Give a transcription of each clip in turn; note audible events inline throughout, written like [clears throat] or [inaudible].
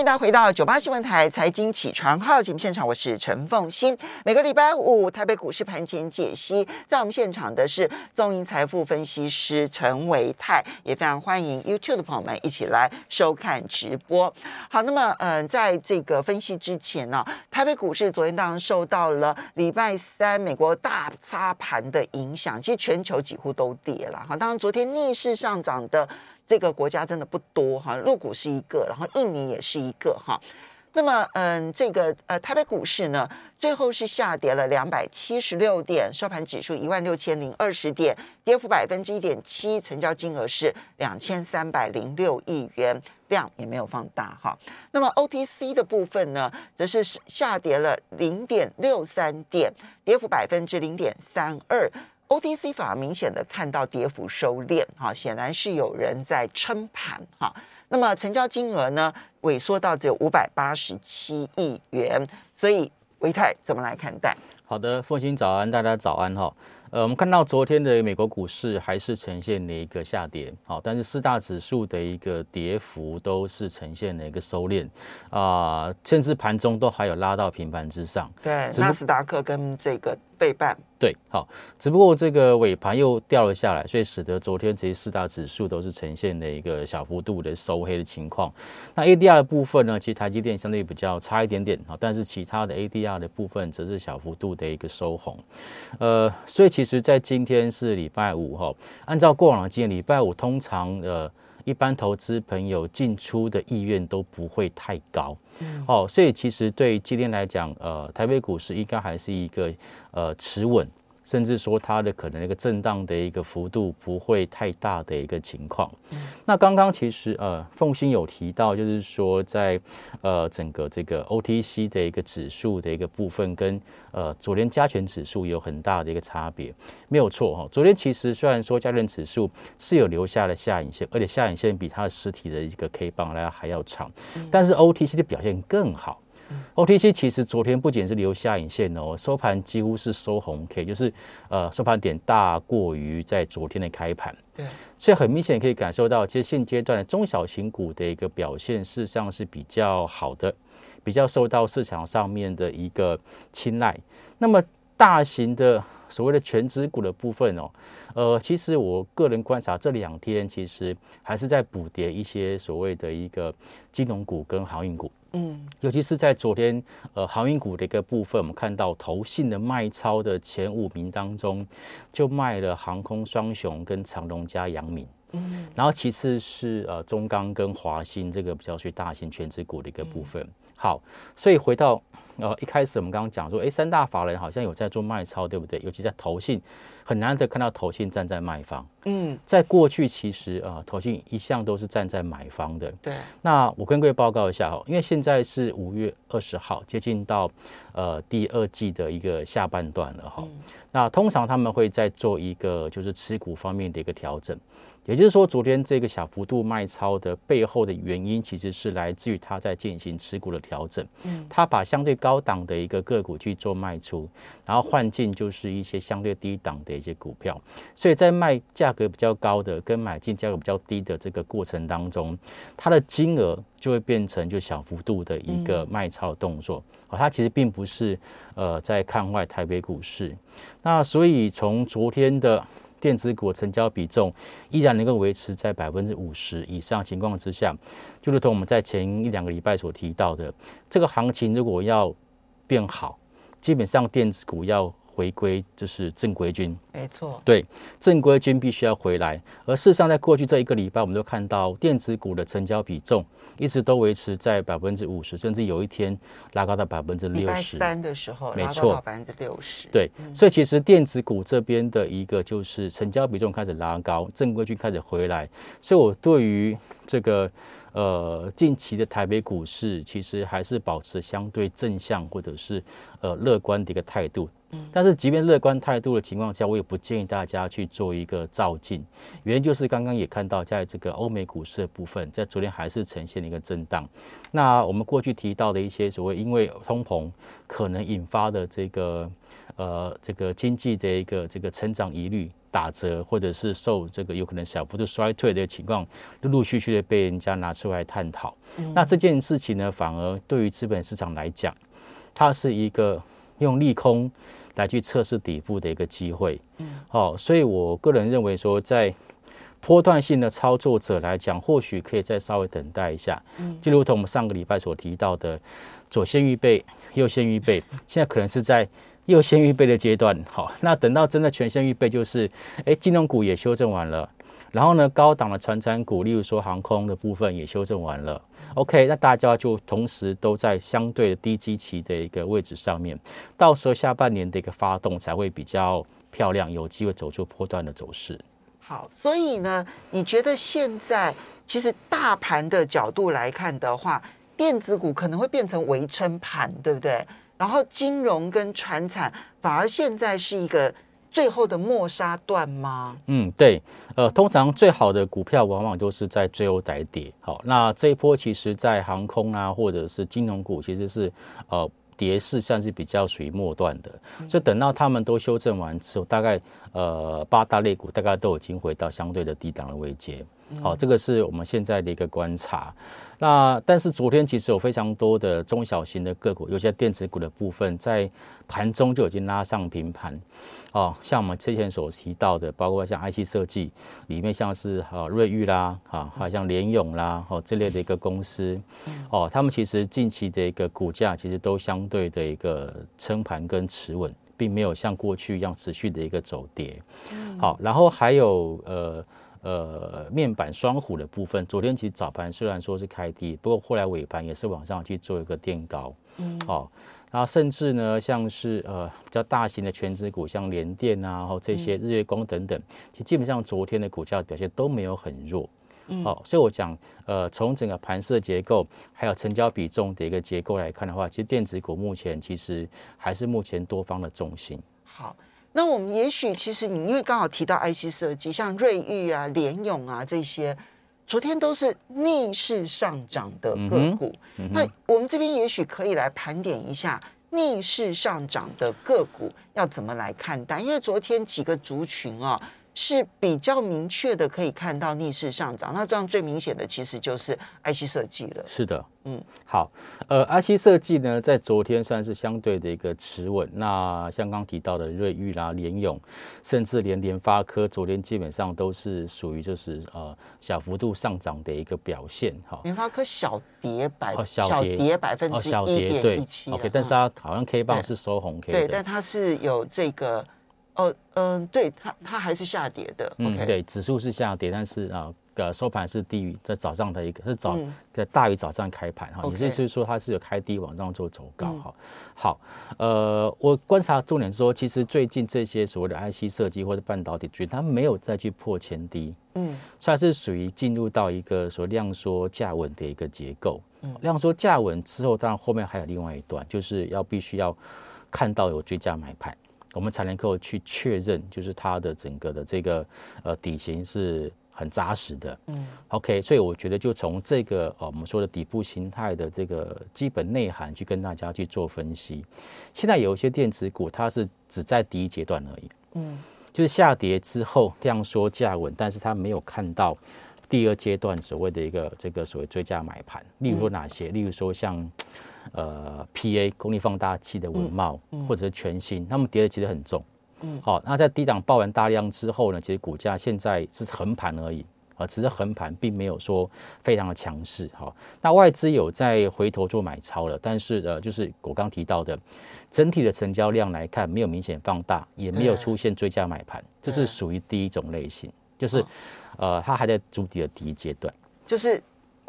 迎大家回到九八新闻台财经起床号节目现场，我是陈凤欣。每个礼拜五台北股市盘前解析，在我们现场的是中银财富分析师陈维泰，也非常欢迎 YouTube 的朋友们一起来收看直播。好，那么嗯，在这个分析之前呢，台北股市昨天当然受到了礼拜三美国大沙盘的影响，其实全球几乎都跌了。哈，当然昨天逆势上涨的。这个国家真的不多哈，入股是一个，然后印尼也是一个哈。那么，嗯，这个呃，台北股市呢，最后是下跌了两百七十六点，收盘指数一万六千零二十点，跌幅百分之一点七，成交金额是两千三百零六亿元，量也没有放大哈。那么 OTC 的部分呢，则是下跌了零点六三点，跌幅百分之零点三二。OTC 反而明显的看到跌幅收敛，哈，显然是有人在撑盘，哈。那么成交金额呢，萎缩到只有五百八十七亿元，所以维泰怎么来看待？好的，凤欣早安，大家早安，哈。呃，我们看到昨天的美国股市还是呈现了一个下跌，好，但是四大指数的一个跌幅都是呈现了一个收敛，啊，甚至盘中都还有拉到平盘之上。对，纳斯达克跟这个。背半对，好，只不过这个尾盘又掉了下来，所以使得昨天这些四大指数都是呈现了一个小幅度的收黑的情况。那 ADR 的部分呢，其实台积电相对比较差一点点啊，但是其他的 ADR 的部分则是小幅度的一个收红。呃，所以其实，在今天是礼拜五哈，按照过往的经验，礼拜五通常呃。一般投资朋友进出的意愿都不会太高，哦，所以其实对今天来讲，呃，台北股市应该还是一个呃持稳。甚至说它的可能一个震荡的一个幅度不会太大的一个情况。那刚刚其实呃，凤鑫有提到，就是说在呃整个这个 OTC 的一个指数的一个部分，跟呃昨天加权指数有很大的一个差别，没有错哈。昨天其实虽然说加权指数是有留下了下影线，而且下影线比它的实体的一个 K 棒来还要长，但是 OTC 的表现更好。OTC 其实昨天不仅是留下影线哦，收盘几乎是收红 K，就是呃收盘点大过于在昨天的开盘。对，所以很明显可以感受到，其实现阶段的中小型股的一个表现事实上是比较好的，比较受到市场上面的一个青睐。那么大型的所谓的全指股的部分哦，呃，其实我个人观察这两天其实还是在补跌一些所谓的一个金融股跟航运股。嗯，尤其是在昨天，呃，航运股的一个部分，我们看到投信的卖超的前五名当中，就卖了航空双雄跟长隆加阳明，嗯，然后其次是呃中钢跟华兴这个比较属于大型全职股的一个部分。好，所以回到呃一开始我们刚刚讲说，哎，三大法人好像有在做卖超，对不对？尤其在投信。很难得看到投信站在卖方，嗯，在过去其实呃，投信一向都是站在买方的。对，那我跟各位报告一下哈，因为现在是五月二十号，接近到呃第二季的一个下半段了哈。那通常他们会在做一个就是持股方面的一个调整。也就是说，昨天这个小幅度卖超的背后的原因，其实是来自于他在进行持股的调整。嗯，他把相对高档的一个个股去做卖出，然后换进就是一些相对低档的一些股票。所以在卖价格比较高的跟买进价格比较低的这个过程当中，它的金额就会变成就小幅度的一个卖超动作。哦，它其实并不是呃在看坏台北股市。那所以从昨天的。电子股成交比重依然能够维持在百分之五十以上情况之下，就如同我们在前一两个礼拜所提到的，这个行情如果要变好，基本上电子股要。回归就是正规军，没错，对，正规军必须要回来。而事实上，在过去这一个礼拜，我们都看到电子股的成交比重一直都维持在百分之五十，甚至有一天拉高到百分之六十。三的时候，没错，百分之六十。对，所以其实电子股这边的一个就是成交比重开始拉高，正规军开始回来。所以我对于这个。呃，近期的台北股市其实还是保持相对正向或者是呃乐观的一个态度。但是即便乐观态度的情况下，我也不建议大家去做一个照进。原因就是刚刚也看到，在这个欧美股市的部分，在昨天还是呈现了一个震荡。那我们过去提到的一些所谓因为通膨可能引发的这个呃这个经济的一个这个成长疑虑打折，或者是受这个有可能小幅度衰退的情况，陆陆续续的被人家拿出来探讨。那这件事情呢，反而对于资本市场来讲，它是一个用利空来去测试底部的一个机会。嗯，好，所以我个人认为说在。波段性的操作者来讲，或许可以再稍微等待一下，嗯，就如同我们上个礼拜所提到的，左先预备，右先预备，现在可能是在又先预备的阶段，好，那等到真的全线预备，就是，哎，金融股也修正完了，然后呢，高档的传产股，例如说航空的部分也修正完了，OK，那大家就同时都在相对的低基期的一个位置上面，到时候下半年的一个发动才会比较漂亮，有机会走出波段的走势。好，所以呢，你觉得现在其实大盘的角度来看的话，电子股可能会变成围撑盘，对不对？然后金融跟船产反而现在是一个最后的末杀段吗？嗯，对，呃，通常最好的股票往往都是在最后再跌。好，那这一波其实，在航空啊，或者是金融股，其实是呃。跌势算是比较属于末段的，就等到他们都修正完之后，大概呃八大类股大概都已经回到相对的低档的位阶。好，这个是我们现在的一个观察。那但是昨天其实有非常多的中小型的个股，有些电子股的部分在盘中就已经拉上平盘。哦，像我们之前所提到的，包括像 IC 设计里面，像是啊瑞昱啦，啊，好像联咏啦，哦这类的一个公司，哦，他们其实近期的一个股价其实都相对的一个撑盘跟持稳，并没有像过去一样持续的一个走跌。好，然后还有呃。呃，面板双虎的部分，昨天其实早盘虽然说是开低，不过后来尾盘也是往上去做一个垫高，嗯，好，然后甚至呢，像是呃比较大型的全职股，像联电啊，然后这些日月光等等，其实基本上昨天的股价表现都没有很弱，嗯，好，所以我讲，呃，从整个盘势结构还有成交比重的一个结构来看的话，其实电子股目前其实还是目前多方的重心。好。那我们也许其实你因为刚好提到 IC 设计，像瑞昱啊、联咏啊这些，昨天都是逆势上涨的个股。那我们这边也许可以来盘点一下逆势上涨的个股要怎么来看待，因为昨天几个族群啊。是比较明确的，可以看到逆势上涨。那这样最明显的其实就是 IC 设计了。是的，嗯，好，呃，IC 设计呢，在昨天算是相对的一个持稳。那像刚提到的瑞昱啦、联咏，甚至连联发科，昨天基本上都是属于就是呃小幅度上涨的一个表现。哈，联发科小跌百小跌百分之一点一七，OK，但是它好像 K 棒是收红 K 对，但它是有这个。哦，嗯，对，它它还是下跌的。嗯，对，指数是下跌，但是啊，呃收盘是低于在早上的一个是早在大于早上开盘哈，也就是说它是有开低往上做走高哈。好，呃，我观察重点说，其实最近这些所谓的 IC 设计或者半导体区，它没有再去破前低，嗯，算是属于进入到一个说量缩价稳的一个结构。嗯，量缩价稳之后，当然后面还有另外一段，就是要必须要看到有追加买盘。我们才能够去确认，就是它的整个的这个呃底型是很扎实的。嗯，OK，所以我觉得就从这个呃我们说的底部形态的这个基本内涵去跟大家去做分析。现在有一些电子股，它是只在第一阶段而已。嗯，就是下跌之后量缩价稳，但是它没有看到第二阶段所谓的一个这个所谓追加买盘。例如说哪些？例如说像。呃，P A 功率放大器的文茂，或者是全新，他们跌的其实很重。嗯，好，那在低档爆完大量之后呢，其实股价现在是横盘而已，啊，只是横盘，并没有说非常的强势。哈，那外资有在回头做买超了，但是呃，就是我刚提到的，整体的成交量来看，没有明显放大，也没有出现追加买盘，这是属于第一种类型，就是呃，它还在筑底的第一阶段，就是。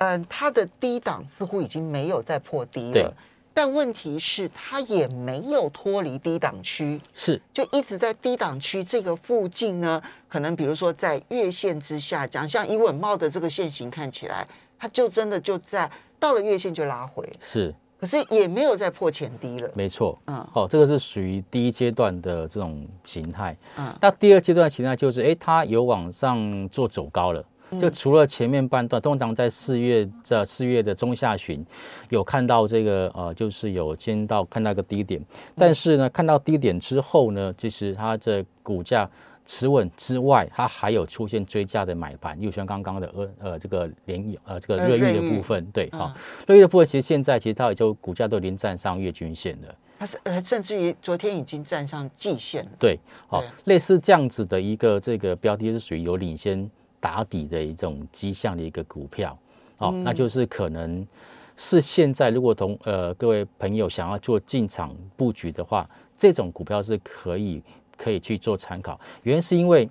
嗯，它的低档似乎已经没有再破低了，但问题是它也没有脱离低档区，是就一直在低档区这个附近呢。可能比如说在月线之下讲，像以稳茂的这个线型看起来，它就真的就在到了月线就拉回。是可是也没有再破前低了。没错，嗯哦，这个是属于第一阶段的这种形态。嗯那第二阶段形态就是，哎，它有往上做走高了。就除了前面半段，通常在四月这四月的中下旬，有看到这个呃，就是有见到看到一个低点，但是呢，看到低点之后呢，其实它的股价持稳之外，它还有出现追加的买盘，又像刚刚的呃呃这个联益呃这个瑞玉的部分，对嗯哈，热议的部分其实现在其实它也就股价都已经站上月均线了。它是呃，甚至于昨天已经站上季线了。对，好、对类似这样子的一个这个标的是属于有领先打底的一种迹象的一个股票，哦，那就是可能是现在如果同呃各位朋友想要做进场布局的话，这种股票是可以可以去做参考。原因是因为，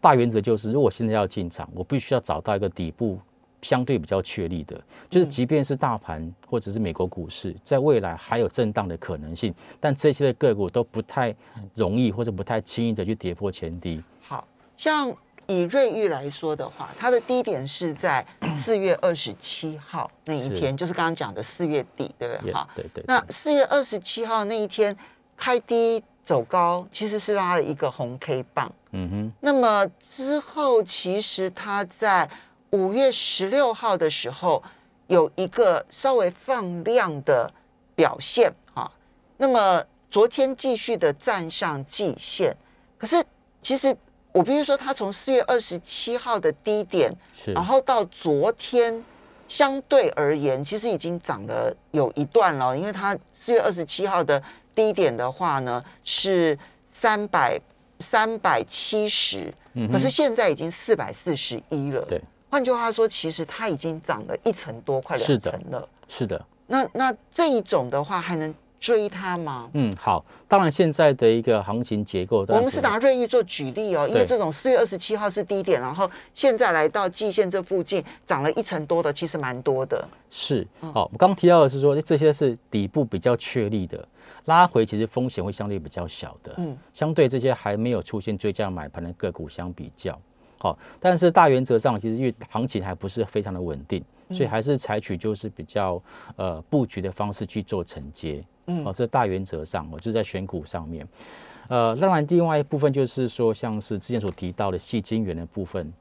大原则就是，如果现在要进场，我必须要找到一个底部相对比较确立的，就是即便是大盘或者是美国股市，在未来还有震荡的可能性，但这些的个股都不太容易或者不太轻易的去跌破前低。好像以瑞昱来说的话，它的低点是在 [coughs] 四月二十七号那一天，就是刚刚讲的四月底，对不对？也好，对对，那四月二十七号那一天开低走高，其实是拉了一个红 K 棒。嗯哼，那么之后，其实它在五月十六号的时候有一个稍微放量的表现啊。那么昨天继续的站上季线，可是其实我必须说，它从四月二十七号的低点，是然后到昨天，相对而言，其实已经涨了有一段了，因为它四月二十七号的低点的话呢是三百三百七十，可是现在已经四百四十一了。对，换句话说，其实它已经涨了一层多，快两层了。是的。那那这一种的话，还能追它吗？嗯，好，当然现在的一个行情结构，我们是拿瑞昱做举例哦，因为对。这种四月二十七号是低点，然后现在来到季线这附近涨了一成多的，其实蛮多的。是嗯。好，我刚刚提到的是说，诶这些是底部比较确立的，拉回其实风险会相对比较小的，嗯，相对这些还没有出现追加买盘的个股相比较，好，但是大原则上其实因为行情还不是非常的稳定，嗯所以还是采取就是比较呃布局的方式去做承接，嗯哦，这大原则上，我就在选股上面。呃，当然，另外一部分就是说，像是之前所提到的细晶圆的部分，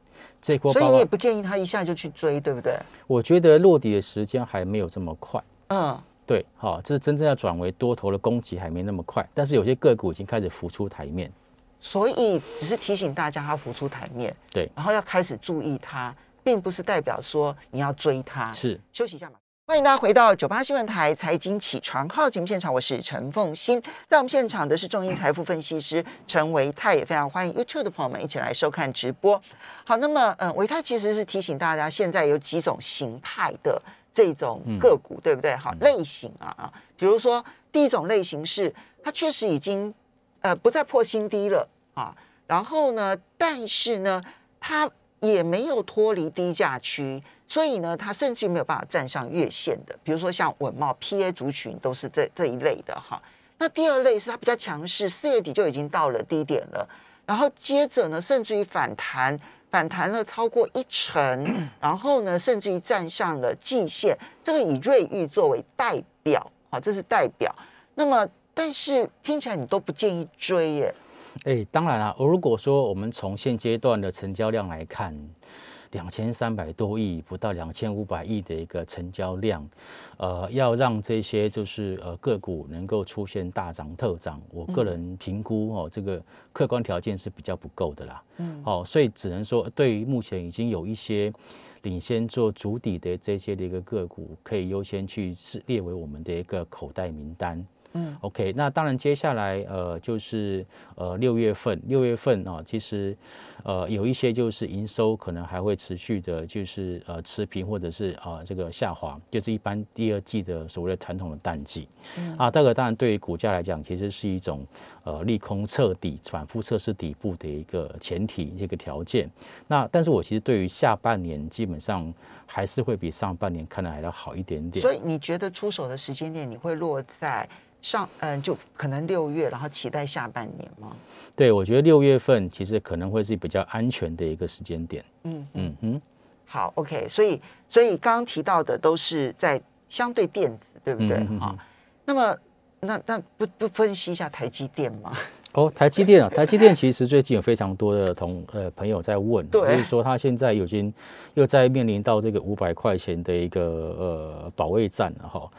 这一波所以你也不建议他一下就去追，对不对？我觉得落底的时间还没有这么快。嗯，对，好、这是真正要转为多头的攻击还没那么快，但是有些个股已经开始浮出台面。所以只是提醒大家它浮出台面，对，然后要开始注意它，并不是代表说你要追它。是，休息一下嘛。欢迎大家回到九八新闻台财经起床号节目现场，我是陈凤欣。在我们现场的是中英财富分析师陈维泰，也非常欢迎 YouTube 的朋友们一起来收看直播。好，那么嗯，维泰其实是提醒大家，现在有几种形态的这种个股，对不对？好，类型啊啊，比如说第一种类型是它确实已经呃不再破新低了啊，然后呢，但是呢，它也没有脱离低价区，所以呢，它甚至于没有办法站上月线的，比如说像稳茂、PA 族群都是这这一类的哈。那第二类是它比较强势，四月底就已经到了低点了，然后接着呢，甚至于反弹，反弹了超过一成，[clears throat] 然后呢，甚至于站上了季线，这个以瑞昱作为代表，好，这是代表。那么，但是听起来你都不建议追耶，哎，当然啦，如果说我们从现阶段的成交量来看，两千三百多亿，不到两千五百亿的一个成交量，呃，要让这些就是呃个股能够出现大涨特涨，我个人评估哦，这个客观条件是比较不够的啦。嗯，哦，所以只能说，对于目前已经有一些领先做主底的这些的一个个股，可以优先去是列为我们的一个口袋名单。嗯，OK，那当然接下来呃就是呃六月份，六月份啊、其实呃有一些就是营收可能还会持续的，就是呃持平或者是啊、这个下滑，就是一般第二季的所谓的传统的淡季。嗯啊，这个当然对于股价来讲，其实是一种呃利空彻底、反复测试底部的一个前提、一个条件。那但是我其实对于下半年基本上还是会比上半年看的还要好一点点。所以你觉得出手的时间点你会落在上嗯，就可能六月，然后期待下半年吗？对，我觉得六月份其实可能会是比较安全的一个时间点。嗯嗯哼，好，OK，所以所以刚刚提到的都是在相对电子，对不对啊？那么那那不不分析一下台积电吗？[laughs] 哦，台积电啊，台积电其实最近有非常多的同呃朋友在问，对就是说他现在已经又在面临到这个五百块钱的一个呃保卫战了哈。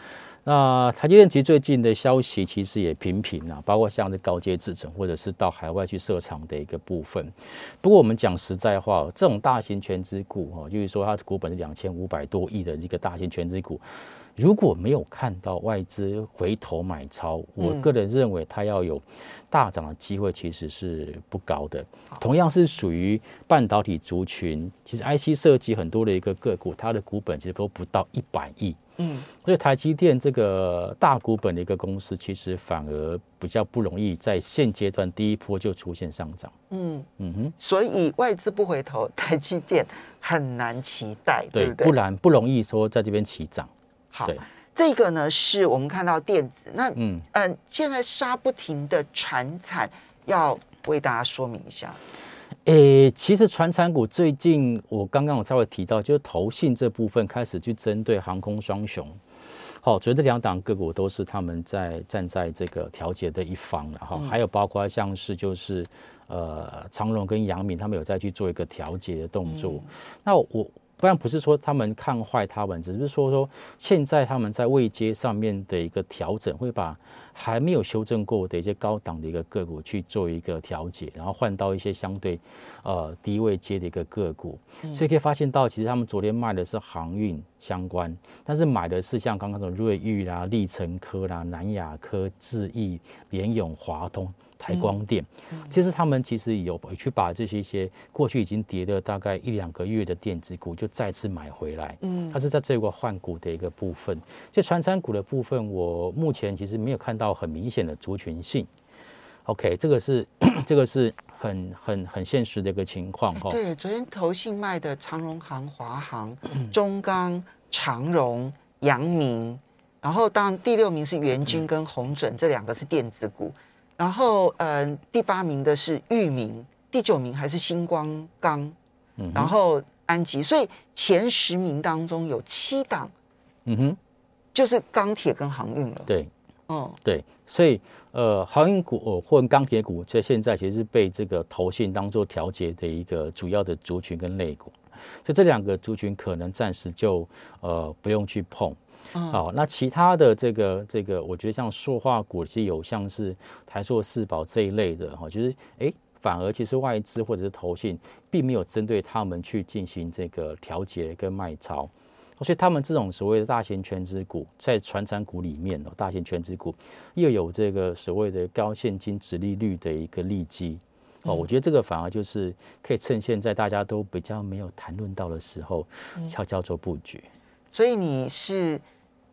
那台积电其实最近的消息其实也频频啊，包括像是高阶制程或者是到海外去设厂的一个部分。不过我们讲实在话，这种大型全资股哈，就是说它的股本是两千五百多亿的一个大型全资股，如果没有看到外资回头买超，我个人认为它要有大涨的机会其实是不高的。同样是属于半导体族群，其实 IC 设计很多的一个个股，它的股本其实都不到一百亿。嗯，所以台积电这个大股本的一个公司，其实反而比较不容易在现阶段第一波就出现上涨。嗯，嗯哼，所以外资不回头，台积电很难期待，对对，不对？不然不容易说在这边起涨。好对，这个呢是我们看到电子，那嗯，嗯、现在杀不停的船产，要为大家说明一下。诶、其实传产股最近我刚刚我稍微提到，就是投信这部分开始去针对航空双雄。好，所以这两档个股都是他们在站在这个调节的一方了哈，还有包括像是就是呃长荣跟阳明，他们有在去做一个调节的动作。那我不然不是说他们看坏他们，只是说说现在他们在位阶上面的一个调整，会把还没有修正过的一些高档的一个个股去做一个调节，然后换到一些相对呃低位阶的一个个股，所以可以发现到，其实他们昨天卖的是航运相关，但是买的是像刚刚的瑞昱啦、立成科啦、南亚科、智毅、联永、华通。台光电，其实他们其实有去把这些一些过去已经跌了大概一两个月的电子股，就再次买回来。嗯它是在这个换股的一个部分。所以传产股的部分，我目前其实没有看到很明显的族群性。OK，这个是 [clears throat] 这个是很很很现实的一个情况哈。对，昨天投信卖的长荣行、华航、中钢、长荣、阳明，然后当然第六名是元军跟红准，这两个是电子股。然后，嗯、第八名的是裕民，第九名还是星光钢，嗯然后安吉，所以前十名当中有七档嗯哼，就是钢铁跟航运了。对。嗯，对，所以呃，航运股呃或钢铁股，在现在其实是被这个投信当做调节的一个主要的族群跟类股，所以这两个族群可能暂时就呃不用去碰。嗯好，那其他的这个这个，我觉得像塑化股，其实有像是台塑、四宝这一类的哈，就是诶，反而其实外资或者是投信，并没有针对他们去进行这个调节跟卖超，所以他们这种所谓的大型全资股，在传产股里面哦，大型全资股又有这个所谓的高现金值利率的一个利基。哦，我觉得这个反而就是可以趁现在大家都比较没有谈论到的时候，悄悄做布局。所以你是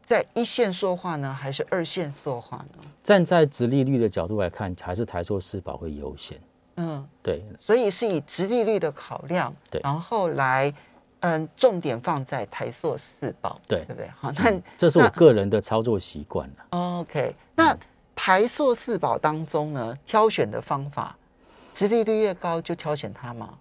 在一线说话呢，还是二线说话呢？站在直利率的角度来看，还是台塑四宝会优先。嗯，对，所以是以直利率的考量，对然后来，嗯，重点放在台塑四宝，对对不对？好，那、这是我那个人的操作习惯了。OK，那台塑四宝当中呢，挑选的方法，直利率越高就挑选它吗？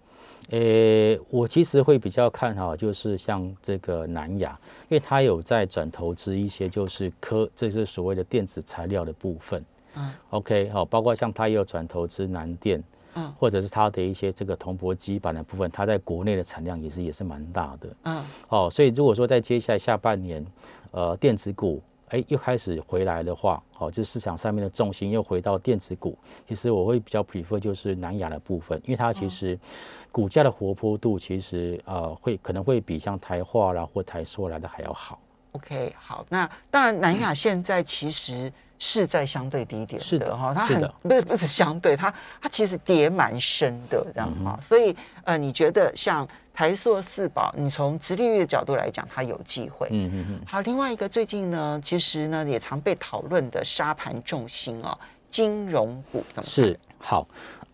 呃，我其实会比较看好，就是像这个南亚，因为它有在转投资一些就是科，这是所谓的电子材料的部分。嗯，OK，好，包括像它也有转投资南电，嗯或者是它的一些这个铜箔基板的部分，它在国内的产量也是也是蛮大的。嗯哦，所以如果说在接下来下半年，呃，电子股哎又开始回来的话，哦，就是市场上面的重心又回到电子股，其实我会比较 prefer 就是南亚的部分，因为它其实股价的活泼度其实呃会可能会比像台化啦或台塑来的还要好。，OK，好，那当然南亚现在其实是在相对低点是的哈，它很是不是不是相对，它它其实跌蛮深的这样嗯哈，所以呃，你觉得像台塑四宝，你从直利率的角度来讲，它有机会，嗯嗯嗯，好，另外一个最近呢，其实呢也常被讨论的沙盘重心哦，金融股怎么是好。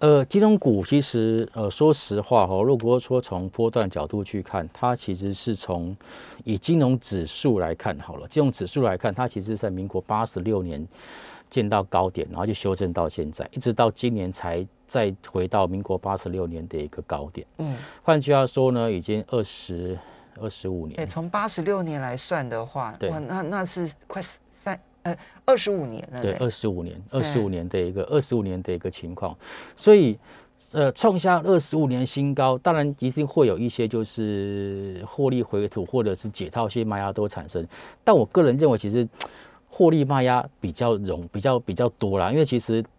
呃，金融股其实呃，说实话哈、哦，如果说从波段角度去看，它其实是从以金融指数来看好了。金融指数来看，它其实在民国八十六年见到高点，然后就修正到现在，一直到今年才再回到民国八十六年的一个高点。嗯换句话说呢，已经二十二十五对，年，从八十六年来算的话，对哇，那那是快三呃二十五年了对，呢。二十五年，二十五年的一个二十五年的一个情况，所以。呃，创下二十五年新高，当然一定会有一些就是获利回吐或者是解套些卖压都产生，但我个人认为，其实获利卖压比较容比较比较多啦，因为其实的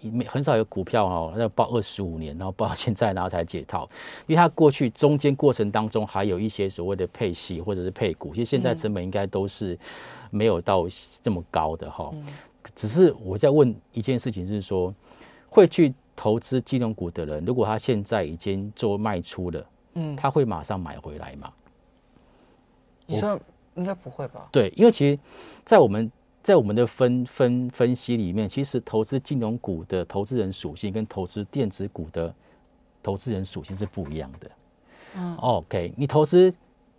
没很少有股票哈、要报二十五年，然后报到现在然后才解套，因为它过去中间过程当中还有一些所谓的配息或者是配股，其实现在成本应该都是没有到这么高的哈、只是我在问一件事情，是说会去投资金融股的人，如果他现在已经做卖出了，嗯，他会马上买回来吗？你说应该不会吧？对，因为其实，在我们在我们的分分分析里面，其实投资金融股的投资人属性跟投资电子股的投资人属性是不一样的。嗯 OK，你投资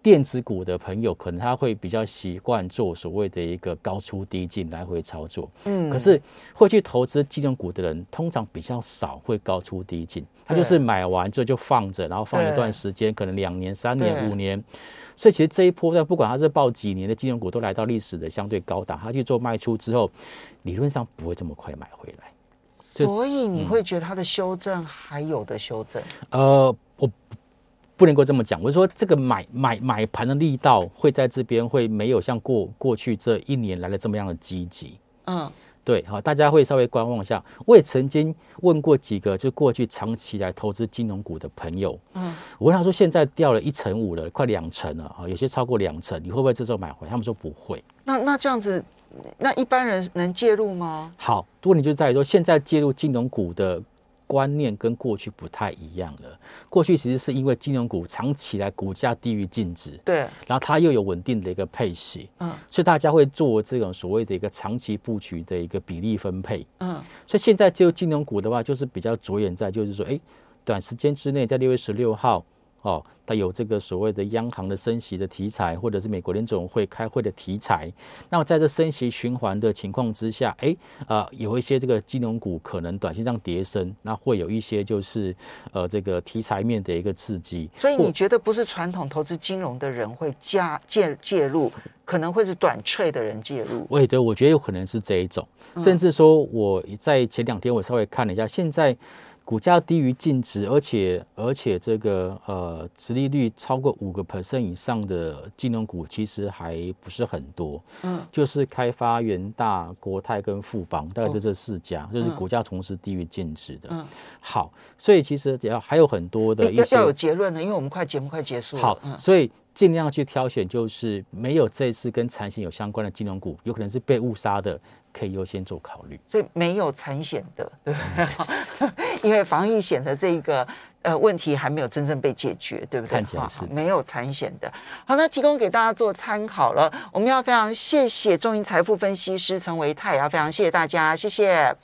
电子股的朋友，可能他会比较习惯做所谓的一个高出低进来回操作。嗯可是会去投资金融股的人，通常比较少会高出低进，他就是买完之后就放着，然后放一段时间，可能两年、三年、五年。所以其实这一波在不管他是报几年的金融股，都来到历史的相对高档，他去做卖出之后，理论上不会这么快买回来。所以嗯你会觉得它的修正还有的修正？呃，我不不能够这么讲，我是说这个买买买盘的力道会在这边会没有像过过去这一年来的这么样的积极。嗯对，好，大家会稍微观望一下。我也曾经问过几个就过去长期来投资金融股的朋友，嗯，我问他说现在掉了一成五了，快两成了啊，有些超过两成，你会不会这时候买回？他们说不会。那那这样子，那一般人能介入吗？好，问题就在于说，现在介入金融股的观念跟过去不太一样了。过去其实是因为金融股长期来股价低于净值，对，然后它又有稳定的一个配息，嗯所以大家会做这种所谓的一个长期布局的一个比例分配。嗯所以现在就金融股的话，就是比较着眼在就是说，哎，短时间之内，在六月十六号，哦，它有这个所谓的央行的升息的题材，或者是美国联总会开会的题材。那么在这升息循环的情况之下，哎，呃，有一些这个金融股可能短线上跌升，那会有一些就是呃这个题材面的一个刺激。所以你觉得不是传统投资金融的人会加介介入，可能会是短脆的人介入。我也对，我觉得有可能是这一种，甚至说我在前两天我稍微看了一下，现在股价低于净值，而且而且这个呃，殖利率超过五个 percent 以上的金融股其实还不是很多，嗯，就是开发、元大、国泰跟富邦，大概就这四家，就是股价同时低于净值的。嗯。好，所以其实只要还有很多的一些有结论了，因为我们快节目快结束了。好，嗯。所以尽量去挑选，就是没有这次跟产险有相关的金融股，有可能是被误杀的，可以优先做考虑。所以没有产险的，对不对？[laughs] 因为防疫险的这一个呃问题还没有真正被解决，对不对？好看起来是好没有产险的。好，那提供给大家做参考了。我们要非常谢谢中银财富分析师陈维泰，也要非常谢谢大家，谢谢。